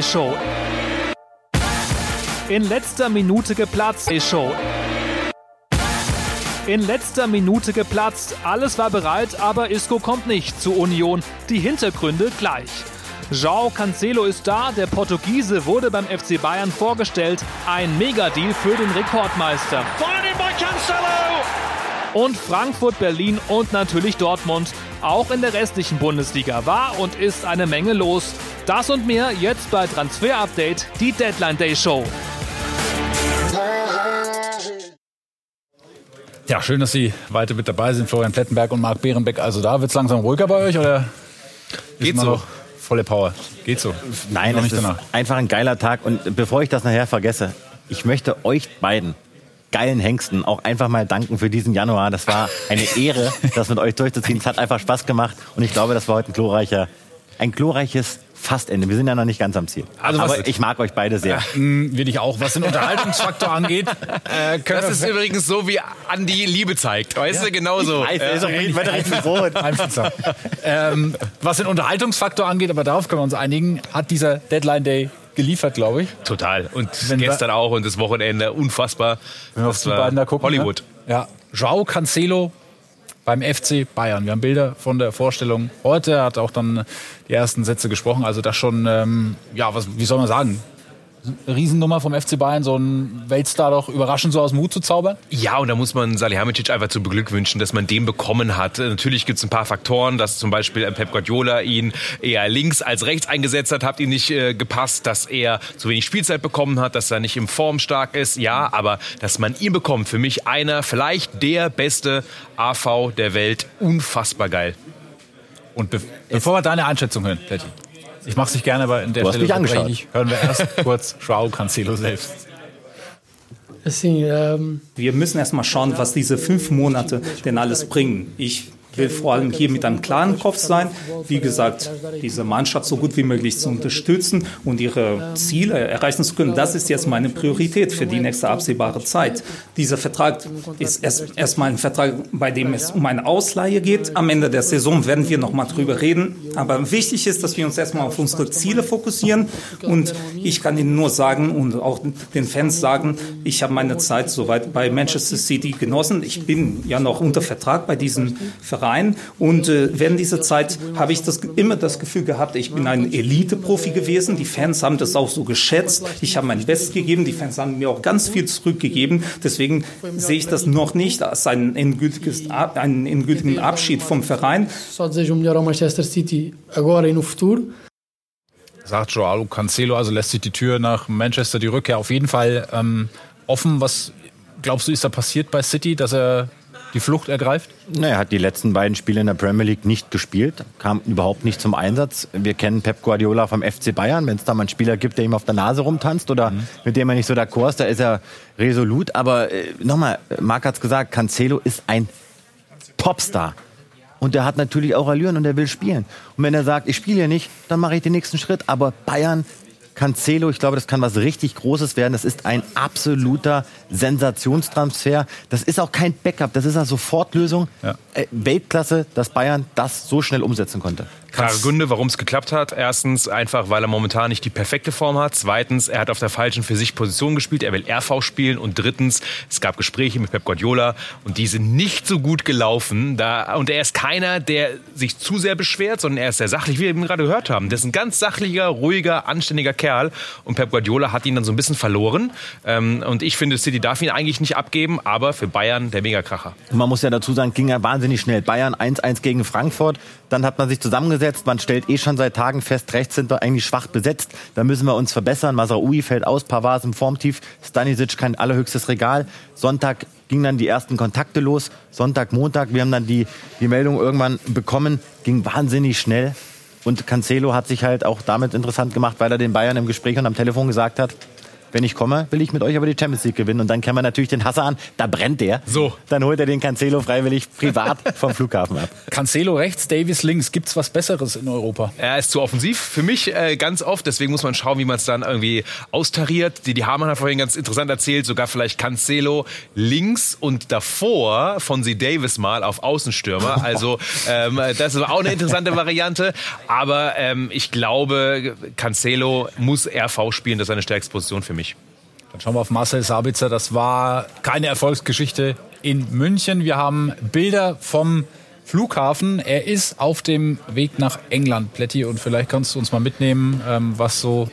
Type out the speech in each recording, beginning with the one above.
Show. In letzter Minute geplatzt. Show. In letzter Minute geplatzt. Alles war bereit, aber Isco kommt nicht zu Union. Die Hintergründe gleich. João Cancelo ist da, der Portugiese wurde beim FC Bayern vorgestellt. Ein Megadeal für den Rekordmeister. Und Frankfurt, Berlin und natürlich Dortmund. Auch in der restlichen Bundesliga war und ist eine Menge los. Das und mehr jetzt bei Transfer Update, die Deadline Day Show. Ja, schön, dass Sie weiter mit dabei sind, Florian Plettenberg und Marc Behrenbeck. Also da wird es langsam ruhiger bei euch oder geht so? Noch volle Power? Geht so? Nein, es ist danach. einfach ein geiler Tag. Und bevor ich das nachher vergesse, ich möchte euch beiden geilen Hengsten auch einfach mal danken für diesen Januar. Das war eine Ehre, das mit euch durchzuziehen. Es hat einfach Spaß gemacht und ich glaube, das war heute ein glorreicher, ein glorreiches Fastende. Wir sind ja noch nicht ganz am Ziel. Also Aber ich mag euch beide sehr. Mm, will ich auch. Was den Unterhaltungsfaktor angeht. Äh, das ist übrigens so, wie Andi Liebe zeigt. Weißt ja. du, genauso. Ich weiß, äh, ist weiter richtig rot. ähm, was den Unterhaltungsfaktor angeht, aber darauf können wir uns einigen, hat dieser Deadline Day geliefert, glaube ich. Total. Und Wenn gestern auch und das Wochenende unfassbar. Wenn wir auf die beiden da gucken. Hollywood. Ne? Ja. Joao Cancelo beim FC Bayern. Wir haben Bilder von der Vorstellung heute. Er hat auch dann die ersten Sätze gesprochen. Also das schon, ähm, ja, was, wie soll man sagen? Riesennummer vom FC Bayern, so ein Weltstar doch überraschend so aus dem Hut zu zaubern? Ja, und da muss man Salihamidzic einfach zu beglückwünschen, dass man den bekommen hat. Natürlich gibt es ein paar Faktoren, dass zum Beispiel Pep Guardiola ihn eher links als rechts eingesetzt hat, hat ihm nicht äh, gepasst, dass er zu wenig Spielzeit bekommen hat, dass er nicht im Form stark ist. Ja, aber dass man ihn bekommt, für mich einer, vielleicht der beste AV der Welt, unfassbar geil. Und be bevor wir deine Einschätzung hören, Plätti, ich mache es nicht gerne, aber in der du Stelle mich hören wir erst kurz Joao Cancelo selbst. Wir müssen erst mal schauen, was diese fünf Monate denn alles bringen. Ich will vor allem hier mit einem klaren Kopf sein. Wie gesagt, diese Mannschaft so gut wie möglich zu unterstützen und ihre Ziele erreichen zu können. Das ist jetzt meine Priorität für die nächste absehbare Zeit. Dieser Vertrag ist erst, erstmal ein Vertrag, bei dem es um eine Ausleihe geht. Am Ende der Saison werden wir noch mal drüber reden. Aber wichtig ist, dass wir uns erstmal auf unsere Ziele fokussieren. Und ich kann Ihnen nur sagen und auch den Fans sagen, ich habe meine Zeit soweit bei Manchester City genossen. Ich bin ja noch unter Vertrag bei diesem Verein Verein. Und äh, während dieser Zeit habe ich das, immer das Gefühl gehabt, ich bin ein Elite-Profi gewesen. Die Fans haben das auch so geschätzt. Ich habe mein Bestes gegeben. Die Fans haben mir auch ganz viel zurückgegeben. Deswegen sehe ich das noch nicht als einen, endgültiges, einen endgültigen Abschied vom Verein. Manchester City agora e no futuro sagt Joao Cancelo, also lässt sich die Tür nach Manchester, die Rückkehr auf jeden Fall ähm, offen. Was glaubst du, ist da passiert bei City, dass er die Flucht ergreift? Naja, er hat die letzten beiden Spiele in der Premier League nicht gespielt, kam überhaupt nicht zum Einsatz. Wir kennen Pep Guardiola vom FC Bayern. Wenn es da mal einen Spieler gibt, der ihm auf der Nase rumtanzt oder mhm. mit dem er nicht so d'accord ist, da ist er resolut. Aber äh, nochmal, Marc hat es gesagt, Cancelo ist ein Topstar. Und der hat natürlich auch Allüren und er will spielen. Und wenn er sagt, ich spiele ja nicht, dann mache ich den nächsten Schritt. Aber Bayern Cancelo, ich glaube, das kann was richtig Großes werden. Das ist ein absoluter Sensationstransfer. Das ist auch kein Backup, das ist eine Sofortlösung. Ja. Äh, Weltklasse, dass Bayern das so schnell umsetzen konnte. Klare Gründe, warum es geklappt hat. Erstens einfach, weil er momentan nicht die perfekte Form hat. Zweitens, er hat auf der falschen für sich Position gespielt. Er will RV spielen. Und drittens, es gab Gespräche mit Pep Guardiola und die sind nicht so gut gelaufen. Da, und er ist keiner, der sich zu sehr beschwert, sondern er ist sehr sachlich, wie wir eben gerade gehört haben. Der ist ein ganz sachlicher, ruhiger, anständiger Kerl. Und Pep Guardiola hat ihn dann so ein bisschen verloren. Ähm, und ich finde, City darf ihn eigentlich nicht abgeben, aber für Bayern der Megakracher. Man muss ja dazu sagen, ging ja wahnsinnig schnell. Bayern 1-1 gegen Frankfurt. Dann hat man sich zusammengesetzt. Man stellt eh schon seit Tagen fest, rechts sind wir eigentlich schwach besetzt. Da müssen wir uns verbessern. Masraoui fällt aus, Pavard im Formtief. Stanisic kein allerhöchstes Regal. Sonntag gingen dann die ersten Kontakte los. Sonntag, Montag. Wir haben dann die, die Meldung irgendwann bekommen. Ging wahnsinnig schnell. Und Cancelo hat sich halt auch damit interessant gemacht, weil er den Bayern im Gespräch und am Telefon gesagt hat, wenn ich komme, will ich mit euch aber die Champions League gewinnen. Und dann kann man natürlich den Hassan, da brennt der. So. Dann holt er den Cancelo freiwillig privat vom Flughafen ab. Cancelo rechts, Davis links. Gibt's was Besseres in Europa? Er ist zu offensiv für mich äh, ganz oft. Deswegen muss man schauen, wie man es dann irgendwie austariert. Die, die Hamann hat vorhin ganz interessant erzählt, sogar vielleicht Cancelo links und davor von Sie Davis mal auf Außenstürmer. Also ähm, das ist auch eine interessante Variante. Aber ähm, ich glaube, Cancelo muss RV spielen. Das ist eine stärkste Position für mich. Dann schauen wir auf Marcel Sabitzer. Das war keine Erfolgsgeschichte in München. Wir haben Bilder vom Flughafen. Er ist auf dem Weg nach England, Plätti. Und vielleicht kannst du uns mal mitnehmen, ähm, was so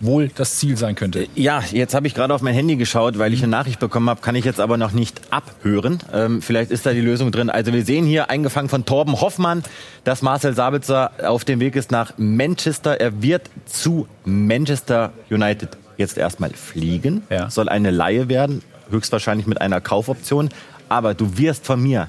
wohl das Ziel sein könnte. Ja, jetzt habe ich gerade auf mein Handy geschaut, weil ich eine Nachricht bekommen habe, kann ich jetzt aber noch nicht abhören. Ähm, vielleicht ist da die Lösung drin. Also wir sehen hier, eingefangen von Torben Hoffmann, dass Marcel Sabitzer auf dem Weg ist nach Manchester. Er wird zu Manchester United jetzt erstmal fliegen, Ja. soll eine Laie werden, höchstwahrscheinlich mit einer Kaufoption. Aber du wirst von mir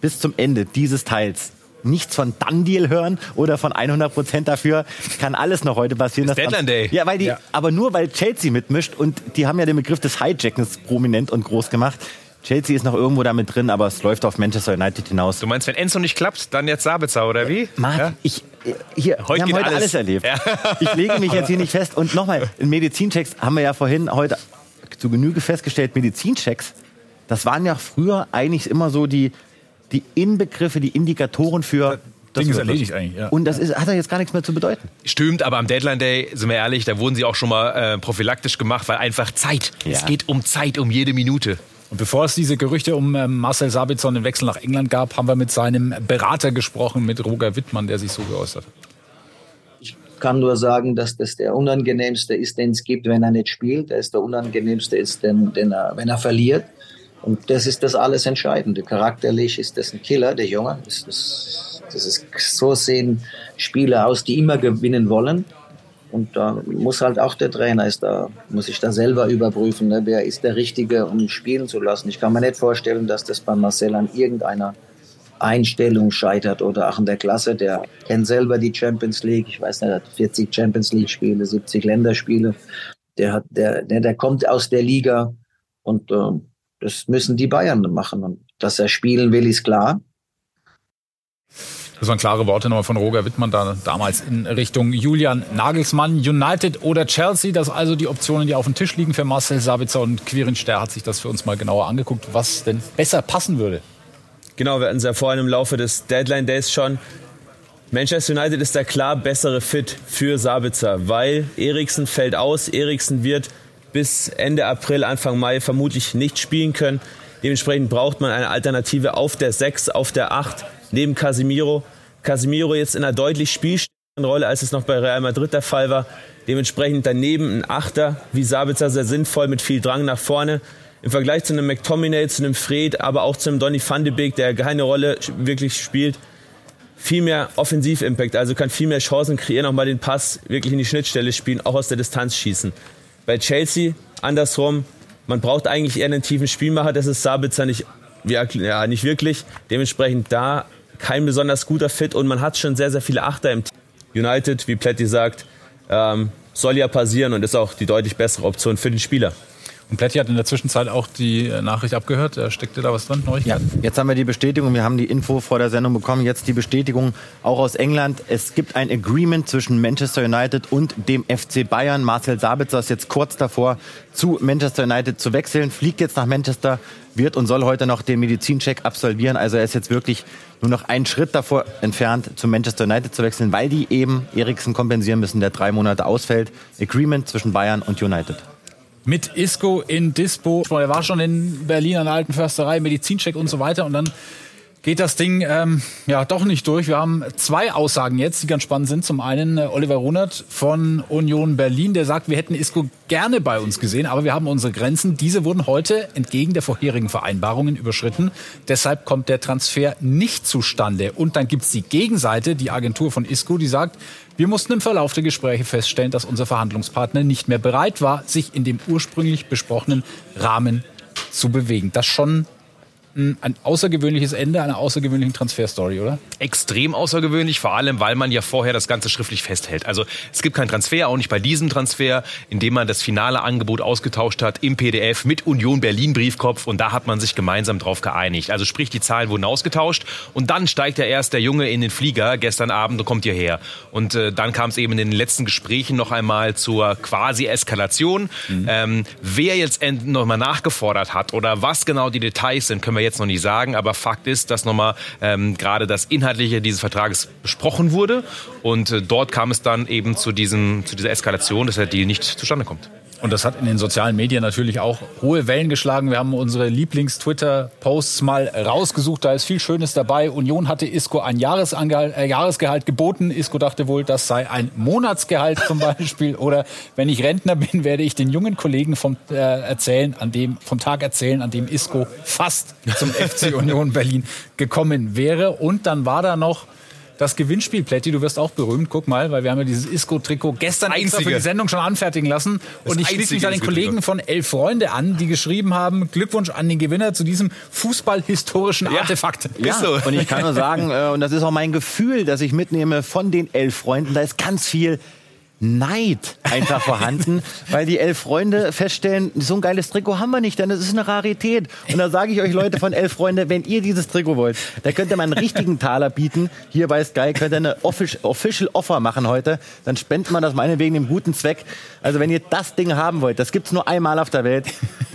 bis zum Ende dieses Teils nichts von Done Deal hören oder von 100 Prozent dafür. Kann alles noch heute passieren. Dass Deadline Day. Ja, weil die, Ja. aber nur weil Chelsea mitmischt und die haben ja den Begriff des Hijackens prominent und groß gemacht. Chelsea ist noch irgendwo damit drin, aber es läuft auf Manchester United hinaus. Du meinst, wenn Enzo nicht klappt, dann jetzt Sabitzer, oder wie? Marc, Ja? ich, äh, hier, Heute wir haben heute alles, alles. erlebt. Ja. Ich lege mich jetzt hier nicht fest. Und nochmal, in Medizinchecks haben wir ja vorhin heute zu Genüge festgestellt, Medizinchecks, das waren ja früher eigentlich immer so die, die Inbegriffe, die Indikatoren für... das Ding ist erledigt was. eigentlich, ja. Und das ist, hat ja jetzt gar nichts mehr zu bedeuten. Stimmt, aber am Deadline Day, sind wir ehrlich, da wurden sie auch schon mal äh, prophylaktisch gemacht, weil einfach Zeit. Ja. Es geht um Zeit, um jede Minute. Und bevor es diese Gerüchte um ähm, Marcel Sabitzer und den Wechsel nach England gab, haben wir mit seinem Berater gesprochen, mit Roger Wittmann, der sich so geäußert hat. kann nur sagen, dass das der unangenehmste ist, den es gibt, wenn er nicht spielt. Der ist der unangenehmste ist, den, den er, wenn er verliert. Und das ist das alles Entscheidende. Charakterlich ist das ein Killer, der Junge. Das, das, das ist, so sehen Spieler aus, die immer gewinnen wollen. Und da muss halt auch der Trainer ist da, muss ich da selber überprüfen, ne, wer ist der Richtige, um spielen zu lassen. Ich kann mir nicht vorstellen, dass das bei Marcel an irgendeiner Einstellung scheitert oder auch in der Klasse. Der kennt selber die Champions League. Ich weiß nicht, hat 40 Champions League Spiele, 70 Länderspiele. Der hat, der, der, der kommt aus der Liga und äh, das müssen die Bayern machen. Und dass er spielen will, ist klar. Das waren klare Worte nochmal von Roger Wittmann da, damals in Richtung Julian Nagelsmann. United oder Chelsea, das also die Optionen, die auf dem Tisch liegen für Marcel Sabitzer und Quirin Ster hat sich das für uns mal genauer angeguckt, was denn besser passen würde. Genau, wir hatten es ja vorhin im Laufe des Deadline Days schon. Manchester United ist der klar bessere Fit für Sabitzer, weil Eriksen fällt aus. Eriksen wird bis Ende April, Anfang Mai vermutlich nicht spielen können. Dementsprechend braucht man eine Alternative auf der 6, auf der 8, neben Casemiro. Casemiro jetzt in einer deutlich spielstärkeren Rolle, als es noch bei Real Madrid der Fall war. Dementsprechend daneben ein Achter, wie Sabitzer, sehr sinnvoll mit viel Drang nach vorne. Im Vergleich zu einem McTominay, zu einem Fred, aber auch zu einem Donny van de Beek, der keine Rolle wirklich spielt, viel mehr Offensiv-Impact, also kann viel mehr Chancen kreieren, auch mal den Pass wirklich in die Schnittstelle spielen, auch aus der Distanz schießen. Bei Chelsea andersrum, man braucht eigentlich eher einen tiefen Spielmacher, das ist Sabitzer nicht, ja, nicht wirklich. Dementsprechend da kein besonders guter Fit und man hat schon sehr, sehr viele Achter im Team. United, wie Pletti sagt, ähm, soll ja passieren und ist auch die deutlich bessere Option für den Spieler. Und Pletti hat in der Zwischenzeit auch die äh, Nachricht abgehört. Da steckte da was drin, Ja, Neuigkeiten? jetzt haben wir die Bestätigung, wir haben die Info vor der Sendung bekommen, jetzt die Bestätigung auch aus England. Es gibt ein Agreement zwischen Manchester United und dem FC Bayern. Marcel Sabitzer ist jetzt kurz davor, zu Manchester United zu wechseln, fliegt jetzt nach Manchester, wird und soll heute noch den Medizincheck absolvieren. Also er ist jetzt wirklich nur noch einen Schritt davor entfernt, zu Manchester United zu wechseln, weil die eben Eriksen kompensieren müssen, der drei Monate ausfällt. Agreement zwischen Bayern und United. Mit Isco in Dispo. Er war schon in Berlin an der Alten Försterei, Medizincheck und so weiter. Und dann geht das Ding ähm, ja doch nicht durch. Wir haben zwei Aussagen jetzt, die ganz spannend sind. Zum einen äh, Oliver Runert von Union Berlin, der sagt, wir hätten Isco gerne bei uns gesehen, aber wir haben unsere Grenzen. Diese wurden heute entgegen der vorherigen Vereinbarungen überschritten. Deshalb kommt der Transfer nicht zustande. Und dann gibt's die Gegenseite, die Agentur von Isco, die sagt, wir mussten im Verlauf der Gespräche feststellen, dass unser Verhandlungspartner nicht mehr bereit war, sich in dem ursprünglich besprochenen Rahmen zu bewegen. Das schon ein außergewöhnliches Ende einer außergewöhnlichen Transferstory, oder? Extrem außergewöhnlich, vor allem, weil man ja vorher das Ganze schriftlich festhält. Also es gibt keinen Transfer, auch nicht bei diesem Transfer, in dem man das finale Angebot ausgetauscht hat im PDF mit Union Berlin Briefkopf und da hat man sich gemeinsam drauf geeinigt. Also sprich, die Zahlen wurden ausgetauscht und dann steigt ja erst der Junge in den Flieger gestern Abend und kommt hierher. Und äh, dann kam es eben in den letzten Gesprächen noch einmal zur quasi Eskalation. Mhm. Ähm, wer jetzt nochmal nachgefordert hat oder was genau die Details sind, können wir jetzt noch nicht sagen. Aber Fakt ist, dass nochmal ähm, gerade das Inhaltliche dieses Vertrages besprochen wurde. Und äh, dort kam es dann eben zu, diesem, zu dieser Eskalation, dass der Deal nicht zustande kommt. Und das hat in den sozialen Medien natürlich auch hohe Wellen geschlagen. Wir haben unsere Lieblings-Twitter-Posts mal rausgesucht. Da ist viel Schönes dabei. Union hatte Isco ein Jahresangehalt, äh, Jahresgehalt geboten. Isco dachte wohl, das sei ein Monatsgehalt zum Beispiel. Oder wenn ich Rentner bin, werde ich den jungen Kollegen vom, äh, erzählen, an dem, vom Tag erzählen, an dem Isco fast zum FC Union Berlin gekommen wäre. Und dann war da noch das Gewinnspiel, Plätti, du wirst auch berühmt. Guck mal, weil wir haben ja dieses Isco-Trikot gestern Einzige. extra für die Sendung schon anfertigen lassen. Das und ich schließe mich an den Kollegen von Elf Freunde an, die geschrieben haben, Glückwunsch an den Gewinner zu diesem fußballhistorischen Artefakt. Ja, so. und ich kann nur sagen, äh, und das ist auch mein Gefühl, dass ich mitnehme von den Elf Freunden, da ist ganz viel Neid einfach vorhanden, weil die elf Freunde feststellen, so ein geiles Trikot haben wir nicht, denn es ist eine Rarität. Und da sage ich euch Leute von elf Freunde, wenn ihr dieses Trikot wollt, da könnt ihr mal einen richtigen Taler bieten. Hier bei Sky könnt ihr eine Official Offer machen heute. Dann spendet man das meinetwegen dem guten Zweck. Also wenn ihr das Ding haben wollt, das gibt's nur einmal auf der Welt.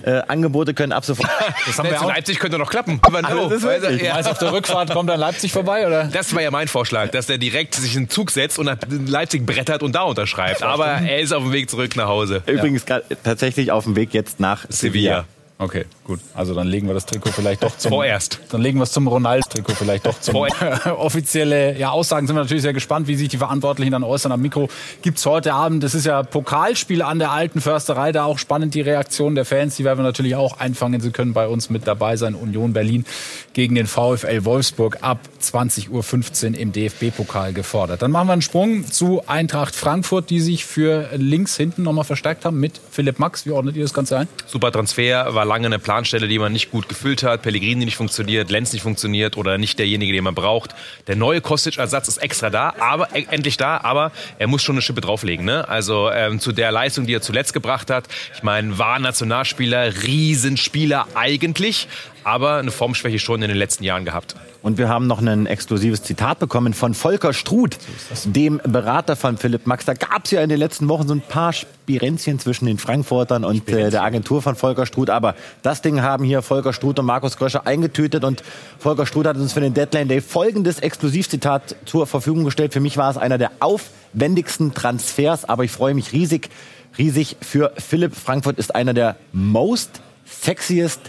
Äh, Angebote können ab sofort. Das haben wir zu Leipzig könnte doch klappen. Aber no. Also, ja. Also auf der Rückfahrt kommt dann Leipzig vorbei, oder? Das war ja mein Vorschlag, dass der direkt sich in den Zug setzt und nach Leipzig brettert und da unterschreibt. Aber er ist auf dem Weg zurück nach Hause. Übrigens tatsächlich auf dem Weg jetzt nach Sevilla. Sevilla. Okay, gut. Also dann legen wir das Trikot vielleicht doch zum. Vorerst. Dann legen wir es zum Ronaldo-Trikot vielleicht doch zum. offizielle ja, Aussagen sind wir natürlich sehr gespannt, wie sich die Verantwortlichen dann äußern. Am Mikro gibt es heute Abend, das ist ja Pokalspiel an der alten Försterei, da auch spannend die Reaktion der Fans. Die werden wir natürlich auch einfangen. Sie können bei uns mit dabei sein. Union Berlin gegen den VfL Wolfsburg ab 20.15 Uhr im DFB-Pokal gefordert. Dann machen wir einen Sprung zu Eintracht Frankfurt, die sich für links hinten nochmal verstärkt haben mit Philipp Max. Wie ordnet ihr das Ganze ein? Super Transfer, war lange eine Planstelle, die man nicht gut gefüllt hat. Pellegrini nicht funktioniert, Lenz nicht funktioniert oder nicht derjenige, den man braucht. Der neue Kostic-Ersatz ist extra da, aber äh, endlich da, aber er muss schon eine Schippe drauflegen. Ne? Also ähm, zu der Leistung, die er zuletzt gebracht hat. Ich meine, war Nationalspieler, Riesenspieler eigentlich, aber eine Formschwäche schon in den letzten Jahren gehabt. Und wir haben noch ein exklusives Zitat bekommen von Volker Struth, dem Berater von Philipp Max. Da gab es ja in den letzten Wochen so ein paar Spirenzchen zwischen den Frankfurtern und äh, der Agentur von Volker Struth. Aber das Ding haben hier Volker Struth und Markus Gröscher eingetütet. Und Volker Struth hat uns für den Deadline Day folgendes Exklusivzitat zur Verfügung gestellt. Für mich war es einer der aufwendigsten Transfers, aber ich freue mich riesig, riesig für Philipp. Frankfurt ist einer der most sexiest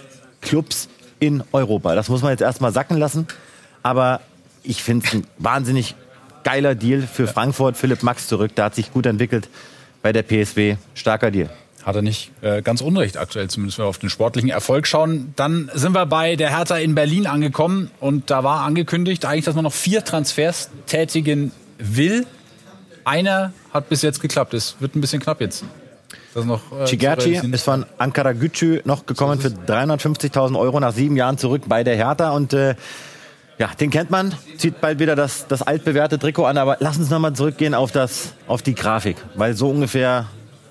Clubs in Europa. Das muss man jetzt erstmal sacken lassen. Aber ich finde es ein wahnsinnig geiler Deal für Frankfurt. Philipp Max zurück, der hat sich gut entwickelt bei der PSW. Starker Deal. Hat er nicht äh, ganz unrecht aktuell, zumindest wenn wir auf den sportlichen Erfolg schauen. Dann sind wir bei der Hertha in Berlin angekommen und da war angekündigt eigentlich, dass man noch vier Transfers tätigen will. Einer hat bis jetzt geklappt. Es wird ein bisschen knapp jetzt. Das noch, äh, Chigachi ist von Ankara Gücü noch gekommen für 350.000 Euro nach sieben Jahren zurück bei der Hertha und äh, ja, den kennt man, zieht bald wieder das, das altbewährte Trikot an, aber lass uns nochmal zurückgehen auf, das, auf die Grafik, weil so ungefähr,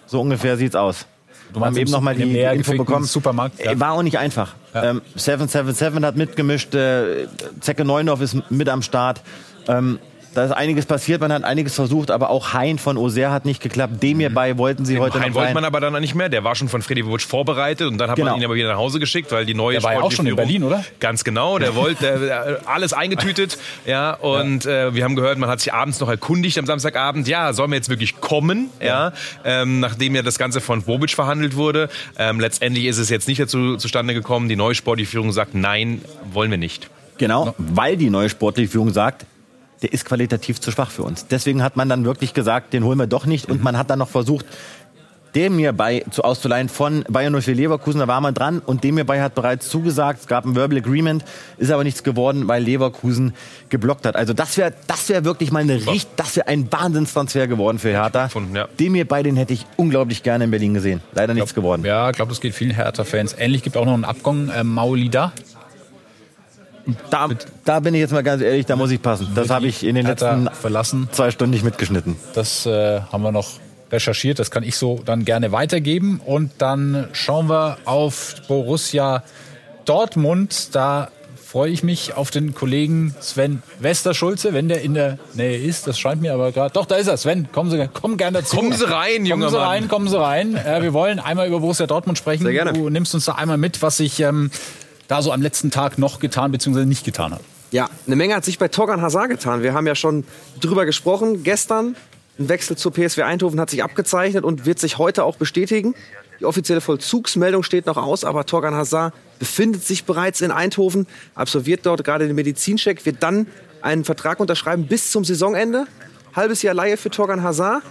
so ungefähr sieht's aus. Du haben eben nochmal die, die Info bekommen. Supermarkt. Ja. War auch nicht einfach. Ja. Ähm, 777 hat mitgemischt, äh, Zecke Neundorf ist mit am Start. Ähm, da ist einiges passiert, man hat einiges versucht, aber auch Hein von Oser hat nicht geklappt. Dem hierbei mhm. wollten sie Den heute Hein noch wollte rein. man aber dann nicht mehr. Der war schon von Freddy Wutsch vorbereitet und dann hat Genau. man ihn aber wieder nach Hause geschickt, weil die neue Der war ja auch schon in Sportführung- Berlin, oder? Ganz genau. Der wollte der, alles eingetütet. Ja, und Äh, wir haben gehört, man hat sich abends noch erkundigt am Samstagabend. Ja, sollen wir jetzt wirklich kommen? Ja, ähm, nachdem ja das Ganze von Bobic verhandelt wurde. Ähm, letztendlich ist es jetzt nicht dazu zustande gekommen. Die neue Sportführung sagt, nein, wollen wir nicht. Genau, weil die neue sportliche Führung sagt, der ist qualitativ zu schwach für uns. Deswegen hat man dann wirklich gesagt, den holen wir doch nicht. Und man hat dann noch versucht, dem mir bei zu auszuleihen von Bayern 04 Leverkusen, da war man dran und dem mir bei hat bereits zugesagt, es gab ein Verbal Agreement, ist aber nichts geworden, weil Leverkusen geblockt hat. Also das wäre das wäre wirklich mal eine richtig, das wäre ein Wahnsinnstransfer geworden für Hertha. Gefunden, ja. Dem mir bei den hätte ich unglaublich gerne in Berlin gesehen. Leider nichts geworden. Ja, ich glaube, das geht vielen Hertha-Fans. Ähnlich gibt auch noch einen Abgang. Äh, Maulida Da, da bin ich jetzt mal ganz ehrlich, da muss ich passen. Das habe ich in den letzten verlassen. zwei Stunden nicht mitgeschnitten. Das äh, haben wir noch recherchiert. Das kann ich so dann gerne weitergeben. Und dann schauen wir auf Borussia Dortmund. Da freue ich mich auf den Kollegen Sven Westerschulze, wenn der in der Nähe ist. Das scheint mir aber gerade. Doch, da ist er. Sven, kommen Sie, kommen gerne dazu. Kommen Sie rein, junger Kommen Sie Mann. rein, kommen Sie rein. Äh, wir wollen einmal über Borussia Dortmund sprechen. Sehr gerne. Du nimmst uns da einmal mit, was sich ähm, da so am letzten Tag noch getan bzw. nicht getan hat. Ja, eine Menge hat sich bei Torgan Hazard getan. Wir haben ja schon drüber gesprochen. Gestern ein Wechsel zur PSW Eindhoven hat sich abgezeichnet und wird sich heute auch bestätigen. Die offizielle Vollzugsmeldung steht noch aus, aber Torgan Hazard befindet sich bereits in Eindhoven, absolviert dort gerade den Medizincheck, wird dann einen Vertrag unterschreiben bis zum Saisonende. Halbes Jahr Laie für Torgan Hazard.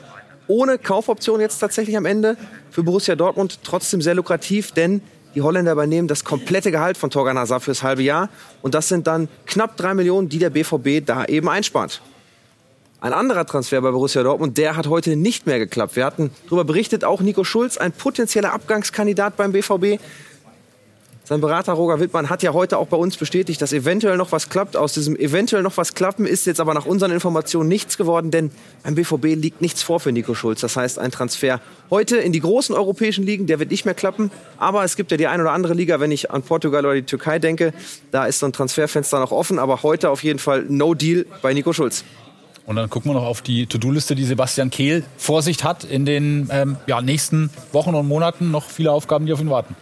Ohne Kaufoption jetzt tatsächlich am Ende. Für Borussia Dortmund trotzdem sehr lukrativ, denn die Holländer übernehmen das komplette Gehalt von Torgan Hazard fürs halbe Jahr. Und das sind dann knapp drei Millionen, die der BVB da eben einspart. Ein anderer Transfer bei Borussia Dortmund, der hat heute nicht mehr geklappt. Wir hatten darüber berichtet, auch Nico Schulz, ein potenzieller Abgangskandidat beim BVB. Sein Berater Roger Wittmann hat ja heute auch bei uns bestätigt, dass eventuell noch was klappt. Aus diesem eventuell noch was klappen ist jetzt aber nach unseren Informationen nichts geworden, denn beim BVB liegt nichts vor für Nico Schulz. Das heißt, ein Transfer heute in die großen europäischen Ligen, der wird nicht mehr klappen. Aber es gibt ja die ein oder andere Liga, wenn ich an Portugal oder die Türkei denke, da ist so ein Transferfenster noch offen. Aber heute auf jeden Fall No Deal bei Nico Schulz. Und dann gucken wir noch auf die To-Do-Liste, die Sebastian Kehl vor sich hat in den ähm, ja, nächsten Wochen und Monaten. Noch viele Aufgaben, die auf ihn warten.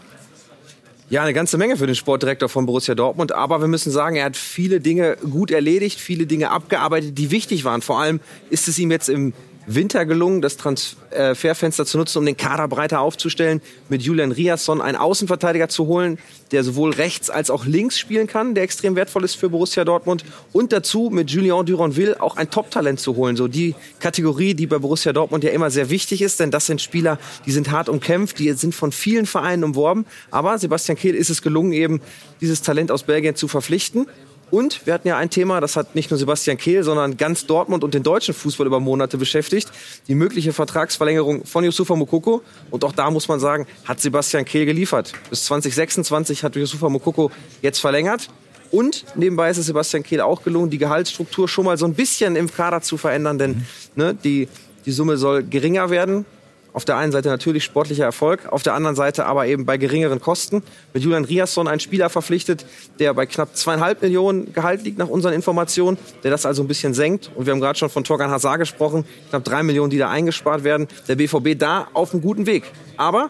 Ja, eine ganze Menge für den Sportdirektor von Borussia Dortmund. Aber wir müssen sagen, er hat viele Dinge gut erledigt, viele Dinge abgearbeitet, die wichtig waren. Vor allem ist es ihm jetzt im Winter gelungen, das Transferfenster zu nutzen, um den Kader breiter aufzustellen, mit Julian Riasson einen Außenverteidiger zu holen, der sowohl rechts als auch links spielen kann, der extrem wertvoll ist für Borussia Dortmund. Und dazu mit Julien Duranville auch ein Top-Talent zu holen. So die Kategorie, die bei Borussia Dortmund ja immer sehr wichtig ist, denn das sind Spieler, die sind hart umkämpft, die sind von vielen Vereinen umworben. Aber Sebastian Kehl ist es gelungen, eben dieses Talent aus Belgien zu verpflichten. Und wir hatten ja ein Thema, das hat nicht nur Sebastian Kehl, sondern ganz Dortmund und den deutschen Fußball über Monate beschäftigt. Die mögliche Vertragsverlängerung von Yusufa Mokoko. Und auch da muss man sagen, hat Sebastian Kehl geliefert. Bis 2026 hat Yusufa Mokoko jetzt verlängert. Und nebenbei ist es Sebastian Kehl auch gelungen, die Gehaltsstruktur schon mal so ein bisschen im Kader zu verändern, denn ne, die, die Summe soll geringer werden. Auf der einen Seite natürlich sportlicher Erfolg, auf der anderen Seite aber eben bei geringeren Kosten. Mit Julian Riasson einen Spieler verpflichtet, der bei knapp zweieinhalb Millionen Gehalt liegt nach unseren Informationen, der das also ein bisschen senkt. Und wir haben gerade schon von Torgan Hazard gesprochen, knapp drei Millionen, die da eingespart werden. Der BVB da auf einem guten Weg. Aber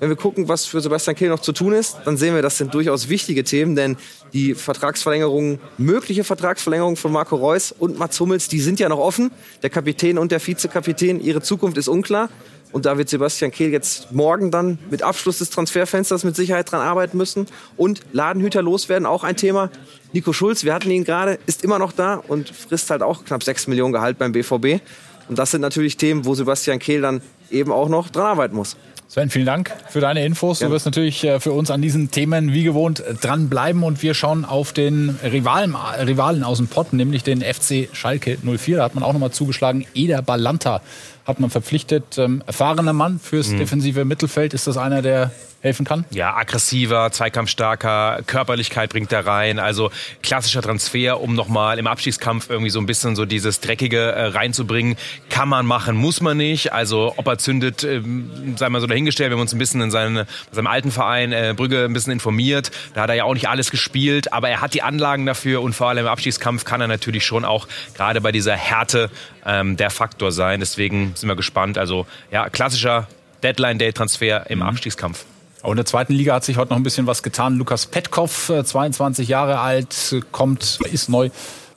wenn wir gucken, was für Sebastian Kehl noch zu tun ist, dann sehen wir, das sind durchaus wichtige Themen, denn die Vertragsverlängerungen, mögliche Vertragsverlängerungen von Marco Reus und Mats Hummels, die sind ja noch offen. Der Kapitän und der Vizekapitän, ihre Zukunft ist unklar. Und da wird Sebastian Kehl jetzt morgen dann mit Abschluss des Transferfensters mit Sicherheit dran arbeiten müssen. Und Ladenhüter loswerden, auch ein Thema. Nico Schulz, wir hatten ihn gerade, ist immer noch da und frisst halt auch knapp 6 Millionen Gehalt beim BVB. Und das sind natürlich Themen, wo Sebastian Kehl dann eben auch noch dran arbeiten muss. Sven, vielen Dank für deine Infos. Du wirst natürlich äh, für uns an diesen Themen wie gewohnt dranbleiben und wir schauen auf den Rivalen, Rivalen aus dem Pott, nämlich den FC Schalke 04. Da hat man auch nochmal zugeschlagen. Eder Balanta hat man verpflichtet. Ähm, erfahrener Mann fürs defensive Mittelfeld. Ist das einer, der helfen kann? Ja, aggressiver, zweikampfstarker, Körperlichkeit bringt er rein. Also klassischer Transfer, um nochmal im Abstiegskampf irgendwie so ein bisschen so dieses Dreckige äh, reinzubringen. Kann man machen, muss man nicht. Also ob er zündet, ähm, sei mal so dahingestellt. Wir haben uns ein bisschen in seine, seinem alten Verein äh, Brügge ein bisschen informiert. Da hat er ja auch nicht alles gespielt, aber er hat die Anlagen dafür und vor allem im Abstiegskampf kann er natürlich schon auch gerade bei dieser Härte ähm, der Faktor sein. Deswegen sind wir gespannt. Also ja, klassischer Deadline-Day-Transfer im Abstiegskampf. Auch in der zweiten Liga hat sich heute noch ein bisschen was getan. Lukas Petkov, äh, 22 Jahre alt, äh, kommt, ist neu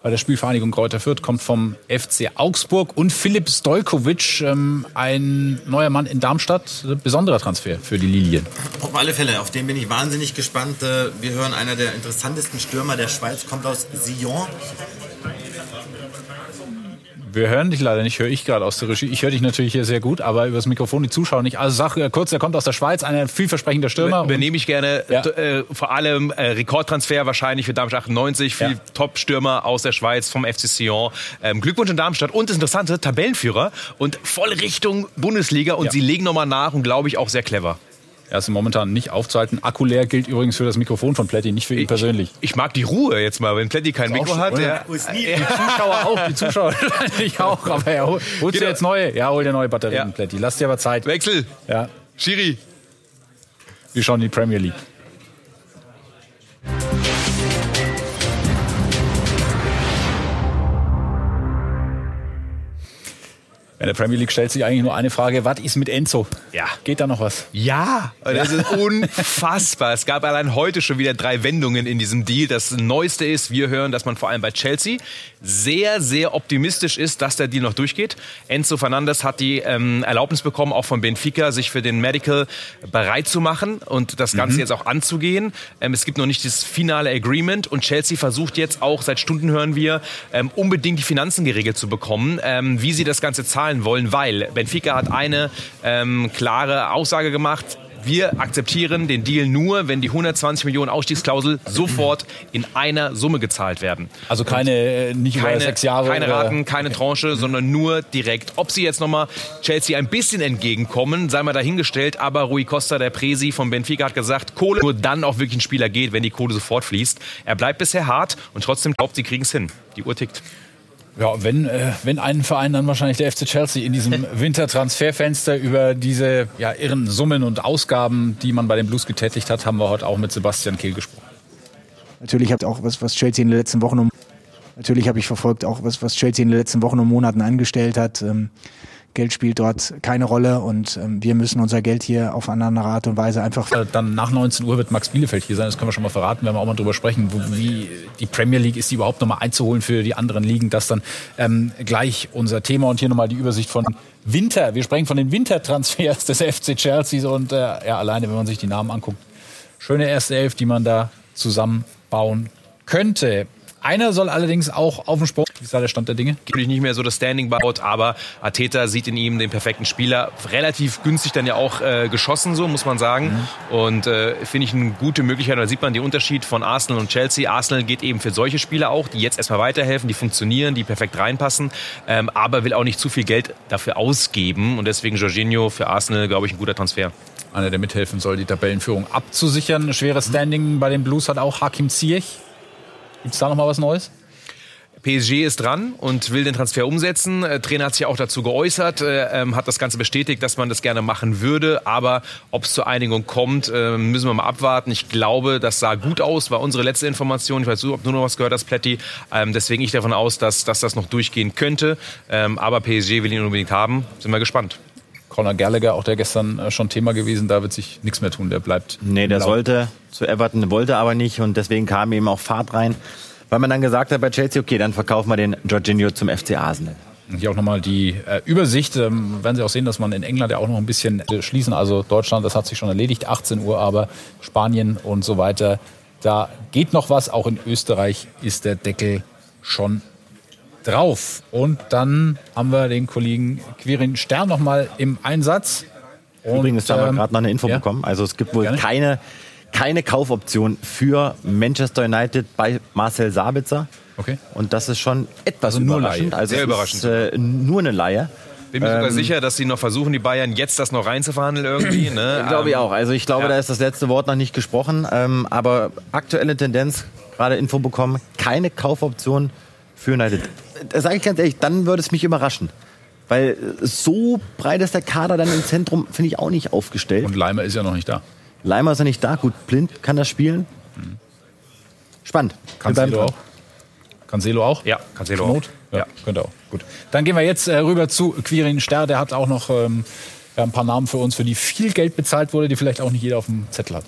bei der Spielvereinigung Kräuter Fürth, kommt vom FC Augsburg. Und Philipp Stojkovic, ähm, ein neuer Mann in Darmstadt, äh, besonderer Transfer für die Lilien. Auf alle Fälle, auf den bin ich wahnsinnig gespannt. Äh, Wir hören, einer der interessantesten Stürmer der Schweiz kommt aus Sion. Wir hören dich leider nicht, höre ich gerade aus der Regie. Ich höre dich natürlich hier sehr gut, aber übers Mikrofon die Zuschauer nicht. Also sag äh, kurz, er kommt aus der Schweiz, ein vielversprechender Stürmer. Übernehme ich gerne. Ja. Äh, vor allem äh, Rekordtransfer wahrscheinlich für Darmstadt 98. Viel Ja. Top-Stürmer aus der Schweiz vom FC Sion. Ähm, Glückwunsch in Darmstadt. Und das Interessante, Tabellenführer und voll Richtung Bundesliga. Und Ja. sie legen nochmal nach und glaube ich auch sehr clever. Er ist momentan nicht aufzuhalten. Akku leer gilt übrigens für das Mikrofon von Pletti, nicht für ihn persönlich. Ich mag die Ruhe jetzt mal, wenn Pletti kein Mikro hat. Der, die Zuschauer auch, die Zuschauer ich auch, aber er holt dir Genau. jetzt neue. Ja, hol dir neue Batterien, Ja. Pletti. Lass dir aber Zeit. Wechsel. Ja, Schiri. wir schauen die Premier League. In der Premier League stellt sich eigentlich nur eine Frage: Was ist mit Enzo? Ja. Geht da noch was? Ja, das ist unfassbar. Es gab allein heute schon wieder drei Wendungen in diesem Deal. Das Neueste ist, wir hören, dass man vor allem bei Chelsea sehr, sehr optimistisch ist, dass der Deal noch durchgeht. Enzo Fernandes hat die ähm, Erlaubnis bekommen, auch von Benfica, sich für den Medical bereit zu machen und das Ganze jetzt auch anzugehen. Ähm, es gibt noch nicht das finale Agreement und Chelsea versucht jetzt auch, seit Stunden hören wir, ähm, unbedingt die Finanzen geregelt zu bekommen, ähm, wie sie das Ganze zahlen wollen, weil Benfica hat eine ähm, klare Aussage gemacht. Wir akzeptieren den Deal nur, wenn die 120 Millionen Ausstiegsklausel sofort in einer Summe gezahlt werden. Also keine, äh, nicht über Keine, sechs Jahre. keine Raten, keine Tranche, sondern nur direkt. Ob sie jetzt nochmal Chelsea ein bisschen entgegenkommen, sei mal dahingestellt. Aber Rui Costa, der Presi von Benfica, hat gesagt, Kohle nur dann auch wirklich ein Spieler geht, wenn die Kohle sofort fließt. Er bleibt bisher hart und trotzdem glaubt, sie kriegen es hin. Die Uhr tickt. Ja, wenn, äh, wenn ein Verein, dann wahrscheinlich der FC Chelsea in diesem Wintertransferfenster über diese ja, irren Summen und Ausgaben, die man bei den Blues getätigt hat, haben wir heute auch mit Sebastian Kehl gesprochen. Natürlich habe ich auch was, was Chelsea in den letzten Wochen und natürlich habe ich verfolgt auch was, was Chelsea in den letzten Wochen und Monaten angestellt hat. Ähm, Geld spielt dort keine Rolle und ähm, wir müssen unser Geld hier auf eine andere Art und Weise einfach Äh, Dann nach 19 Uhr wird Max Bielefeld hier sein, das können wir schon mal verraten, werden wir auch mal drüber sprechen, wo, wie die Premier League ist, die überhaupt nochmal einzuholen für die anderen Ligen. Das dann ähm, gleich unser Thema und hier nochmal die Übersicht von Winter. Wir sprechen von den Wintertransfers des FC Chelsea und äh, ja, alleine, wenn man sich die Namen anguckt, schöne erste Elf, die man da zusammenbauen könnte. Einer soll allerdings auch auf dem Sprung. Wie ist da der Stand der Dinge? Natürlich nicht mehr so das Standing baut, aber Arteta sieht in ihm den perfekten Spieler. Relativ günstig dann ja auch äh, geschossen, so muss man sagen. Und äh, finde ich eine gute Möglichkeit. Da sieht man den Unterschied von Arsenal und Chelsea. Arsenal geht eben für solche Spieler auch, die jetzt erstmal weiterhelfen, die funktionieren, die perfekt reinpassen, ähm, aber will auch nicht zu viel Geld dafür ausgeben. Und deswegen Jorginho für Arsenal, glaube ich, ein guter Transfer. Einer, der mithelfen soll, die Tabellenführung abzusichern. Schweres Standing bei den Blues hat auch Hakim Ziyech. Gibt es da noch mal was Neues? PSG ist dran und will den Transfer umsetzen. Äh, Trainer hat sich auch dazu geäußert, äh, ähm, hat das Ganze bestätigt, dass man das gerne machen würde. Aber ob es zur Einigung kommt, äh, müssen wir mal abwarten. Ich glaube, das sah gut aus, war unsere letzte Information. Ich weiß nicht, ob du noch was gehört hast, Pletti. Ähm, deswegen ich davon aus, dass, dass das noch durchgehen könnte. Ähm, aber PSG will ihn unbedingt haben. Sind wir gespannt. Conor Gallagher, auch der gestern äh, schon Thema gewesen, da wird sich nichts mehr tun. Der bleibt. Nee, der sollte zu Everton, wollte aber nicht und deswegen kam eben auch Fahrt rein. Weil man dann gesagt hat bei Chelsea, okay, dann verkaufen wir den Jorginho zum FC Arsenal. Hier auch nochmal die äh, Übersicht. Ähm, werden Sie auch sehen, dass man in England ja auch noch ein bisschen äh, schließen. Also Deutschland, das hat sich schon erledigt, 18 Uhr, aber Spanien und so weiter. Da geht noch was. Auch in Österreich ist der Deckel schon drauf. Und dann haben wir den Kollegen Quirin Stern nochmal im Einsatz. Und, Übrigens haben wir ähm, gerade noch eine Info ja? bekommen. Also es gibt wohl Gerne. keine, keine Kaufoption für Manchester United bei Marcel Sabitzer. Okay. Und das ist schon etwas Also nur überraschend. Laie. Also Sehr es überraschend. Ist, äh, nur eine Laie. Bin mir sogar sicher, dass sie noch versuchen, die Bayern jetzt das noch reinzuverhandeln irgendwie. Ne? Glaube ich Ähm, auch. Also ich glaube, ja. da ist das letzte Wort noch nicht gesprochen. Ähm, aber aktuelle Tendenz, gerade Info bekommen, keine Kaufoption für United. Da sage ich ganz ehrlich, dann würde es mich überraschen. Weil so breit ist der Kader dann im Zentrum, finde ich, auch nicht aufgestellt. Und Leimer ist ja noch nicht da. Leimer ist ja nicht da. Gut, Blind kann das spielen. Spannend. Wir bleiben Cancelo auch? Cancelo auch? Ja, Cancelo Not? auch. Ja, könnte auch. Gut. Dann gehen wir jetzt äh, rüber zu Quirin Ster. Der hat auch noch ähm, ja, ein paar Namen für uns, für die viel Geld bezahlt wurde, die vielleicht auch nicht jeder auf dem Zettel hat.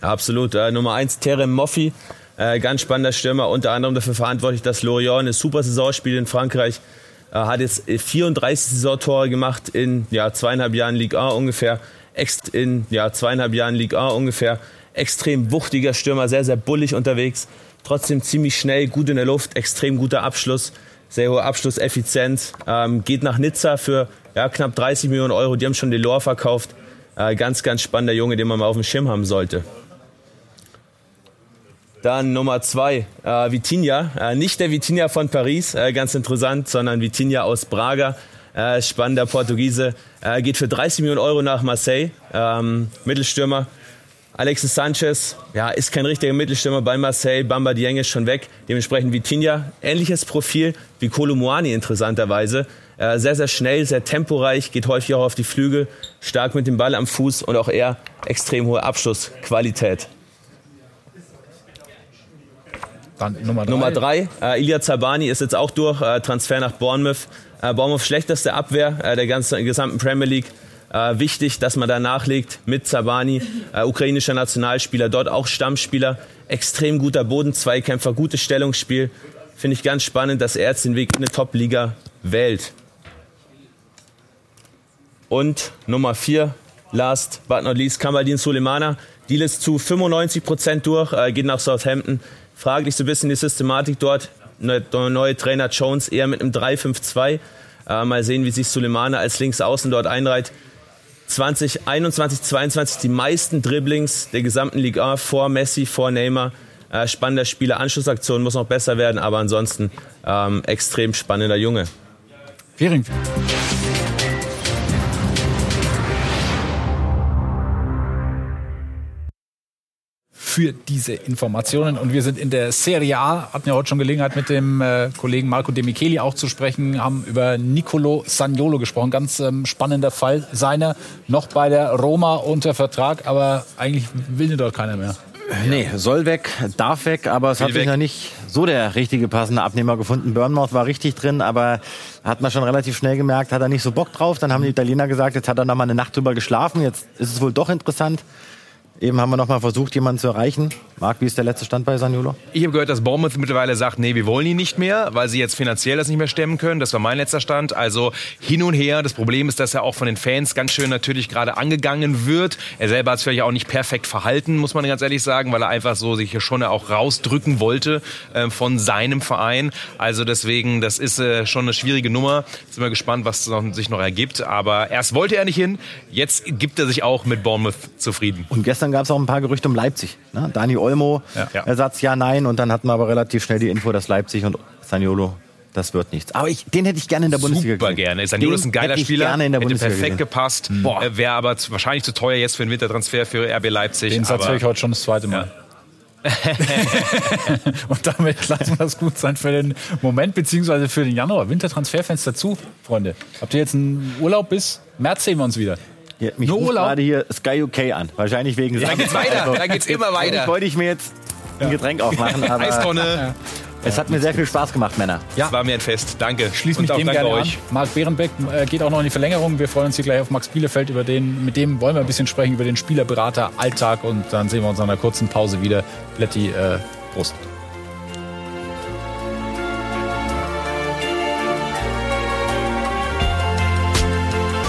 Absolut. Äh, Nummer eins Terem Moffi, äh, ganz spannender Stürmer, unter anderem dafür verantwortlich, dass Lorient eine super Saison spielt in Frankreich. Äh, hat jetzt äh, 34 Saisontore gemacht in ja, zweieinhalb Jahren Ligue 1 ungefähr. Ex in ja, zweieinhalb Jahren Ligue 1 ungefähr. Extrem wuchtiger Stürmer, sehr, sehr bullig unterwegs. Trotzdem ziemlich schnell, gut in der Luft, extrem guter Abschluss. Sehr hohe Abschlusseffizienz. Ähm, geht nach Nizza für ja, knapp 30 Millionen Euro. Die haben schon Delors verkauft. Äh, ganz, ganz spannender Junge, den man mal auf dem Schirm haben sollte. Dann Nummer zwei, äh, Vitinha. Äh, nicht der Vitinha von Paris, äh, ganz interessant, sondern Vitinha aus Braga. Äh, spannender Portugiese. Äh, geht für 30 Millionen Euro nach Marseille. Ähm, Mittelstürmer. Alexis Sanchez, ja, ist kein richtiger Mittelstürmer bei Marseille. Bamba Dieng ist schon weg. Dementsprechend Vitinha, ähnliches Profil wie Kolomuani interessanterweise. Äh, sehr, sehr schnell, sehr temporeich, geht häufig auch auf die Flügel, stark mit dem Ball am Fuß und auch eher extrem hohe Abschlussqualität. Dann Nummer drei. Nummer drei, äh, Ilya Zabani ist jetzt auch durch, äh, Transfer nach Bournemouth. Äh, Bournemouth schlechteste Abwehr äh, der ganzen, gesamten Premier League. Äh, wichtig, dass man da nachlegt mit Zabani, äh, ukrainischer Nationalspieler, dort auch Stammspieler, extrem guter Bodenzweikämpfer, gutes Stellungsspiel. Finde ich ganz spannend, dass er jetzt den Weg in eine Top-Liga wählt. Und Nummer vier, last but not least, Kamaldin Sulemana. Deal ist zu 95 Prozent durch, geht nach Southampton. Fraglich so ein bisschen die Systematik dort. Der neue Trainer Jones eher mit einem 3-5-2. Äh, mal sehen, wie sich Sulemana als Linksaußen dort einreiht. 2021, 22 die meisten Dribblings der gesamten Liga vor Messi, vor Neymar. Äh, spannender Spieler, Anschlussaktion muss noch besser werden, aber ansonsten ähm, extrem spannender Junge. Fehring. Für diese Informationen. Und wir sind in der Serie A, hatten ja heute schon Gelegenheit mit dem äh, Kollegen Marco De Micheli auch zu sprechen, haben über Nicolo Sagnolo gesprochen. Ganz ähm, spannender Fall. Seiner noch bei der Roma unter Vertrag, aber eigentlich will ihn dort keiner mehr. Nee, soll weg, darf weg, aber es Will hat sich weg. noch nicht so der richtige passende Abnehmer gefunden. Bournemouth war richtig drin, aber hat man schon relativ schnell gemerkt, hat er nicht so Bock drauf. Dann haben die Italiener gesagt, jetzt hat er noch mal eine Nacht drüber geschlafen. Jetzt ist es wohl doch interessant. Eben haben wir noch mal versucht, jemanden zu erreichen. Marc, wie ist der letzte Stand bei Saniolo? Ich habe gehört, dass Bournemouth mittlerweile sagt, nee, wir wollen ihn nicht mehr, weil sie jetzt finanziell das nicht mehr stemmen können. Das war mein letzter Stand. Also hin und her. Das Problem ist, dass er auch von den Fans ganz schön natürlich gerade angegangen wird. Er selber hat es vielleicht auch nicht perfekt verhalten, muss man ganz ehrlich sagen, weil er einfach so sich hier schon auch rausdrücken wollte äh, von seinem Verein. Also deswegen, das ist äh, schon eine schwierige Nummer. Sind wir gespannt, was noch, sich noch ergibt. Aber erst wollte er nicht hin. Jetzt gibt er sich auch mit Bournemouth zufrieden. Und gestern gab es auch ein paar Gerüchte um Leipzig. Ne? Dani Olmo, Ja. Ersatz ja, nein. Und dann hatten wir aber relativ schnell die Info, dass Leipzig und Saniolo, das wird nichts. Aber ich, den hätte ich gerne in der Bundesliga Super gesehen. gerne. Saniolo ist ein geiler Spieler. gerne in der hätte Bundesliga perfekt gesehen. gepasst. Boah. Äh, Wäre aber zu, wahrscheinlich zu teuer jetzt für einen Wintertransfer für RB Leipzig. Den Satz höre ich heute schon das zweite Mal. Und damit lassen wir das gut sein für den Moment, beziehungsweise für den Januar. Wintertransferfenster zu, Freunde. Habt ihr jetzt einen Urlaub bis März sehen wir uns wieder? Ja, mich Nur ruft Urlaub? gerade hier Sky UK an. Wahrscheinlich wegen Da geht's weiter. Da geht's immer weiter. wollte ich mir jetzt ein Getränk aufmachen, aber Eistonne. es hat mir sehr viel Spaß gemacht, Männer. Das war mir ein Fest. Danke. Schließ mich auch dem danke gerne euch. an. Marc Behrenbeck äh, geht auch noch in die Verlängerung. Wir freuen uns hier gleich auf Max Bielefeld. Über den, mit dem wollen wir ein bisschen sprechen, über den Spielerberater Alltag. Und dann sehen wir uns nach einer kurzen Pause wieder. Plätti, äh, Prost.